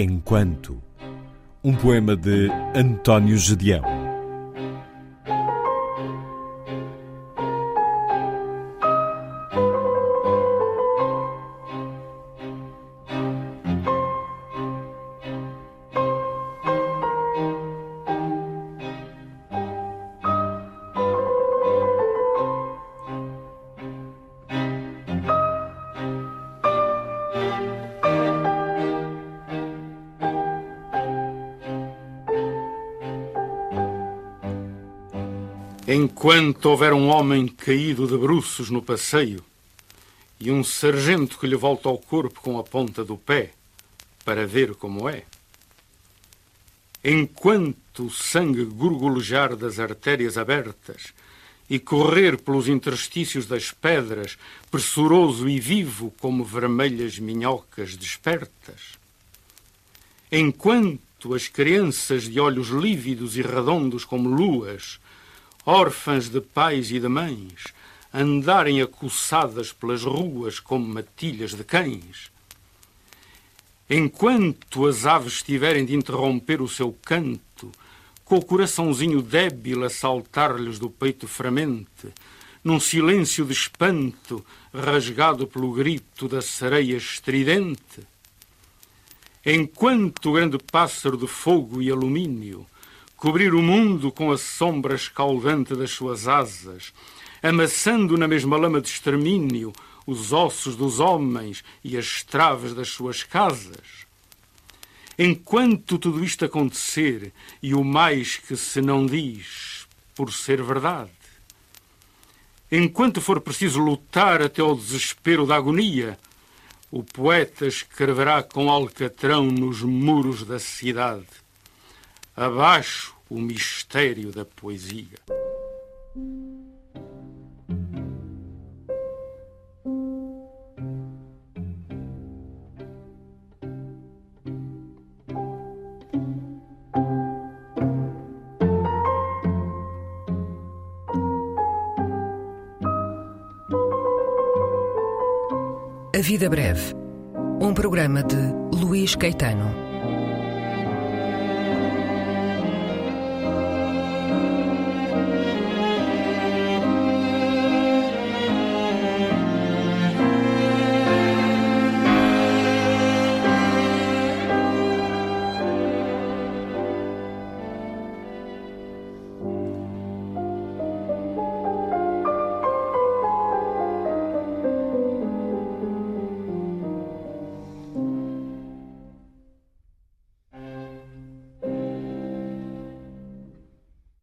Enquanto. Um poema de António Gedeão. Enquanto houver um homem caído de bruços no passeio e um sargento que lhe volta ao corpo com a ponta do pé para ver como é, enquanto o sangue gorgolejar das artérias abertas e correr pelos interstícios das pedras, pressuroso e vivo como vermelhas minhocas despertas, enquanto as crianças de olhos lívidos e redondos como luas órfãs de pais e de mães, andarem acoussadas pelas ruas como matilhas de cães. Enquanto as aves tiverem de interromper o seu canto, com o coraçãozinho débil a saltar-lhes do peito fremente, num silêncio de espanto rasgado pelo grito da sereia estridente, enquanto o grande pássaro de fogo e alumínio cobrir o mundo com a sombra escaldante das suas asas, amassando na mesma lama de extermínio os ossos dos homens e as traves das suas casas. Enquanto tudo isto acontecer, e o mais que se não diz por ser verdade, enquanto for preciso lutar até ao desespero da agonia, o poeta escreverá com alcatrão nos muros da cidade abaixo o mistério da poesia. A Vida Breve, um programa de Luís Caetano.